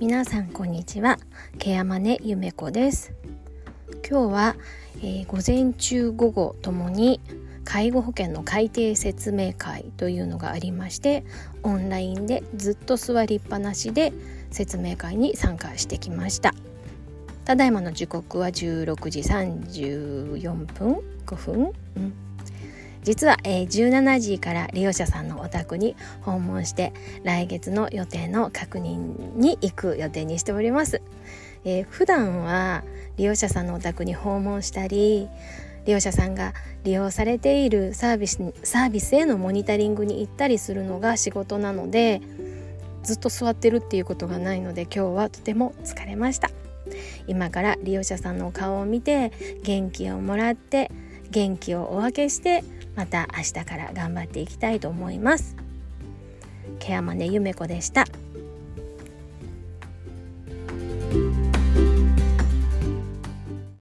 皆さんこんにちは。ケヤマネゆめこです。今日は、えー、午前中午後ともに介護保険の改定説明会というのがありましてオンラインでずっと座りっぱなしで説明会に参加してきました。ただいまの時刻は16時34分5分、うん、実は、えー、17時から利用者さんのお宅に訪問して来月の予定の確認に行く予定にしております、えー、普段は利用者さんのお宅に訪問したり利用者さんが利用されているサービスサービスへのモニタリングに行ったりするのが仕事なのでずっと座ってるっていうことがないので今日はとても疲れました。今から利用者さんの顔を見て元気をもらって元気をお分けしてまた明日から頑張っていきたいと思います。ケアマネゆめこでした。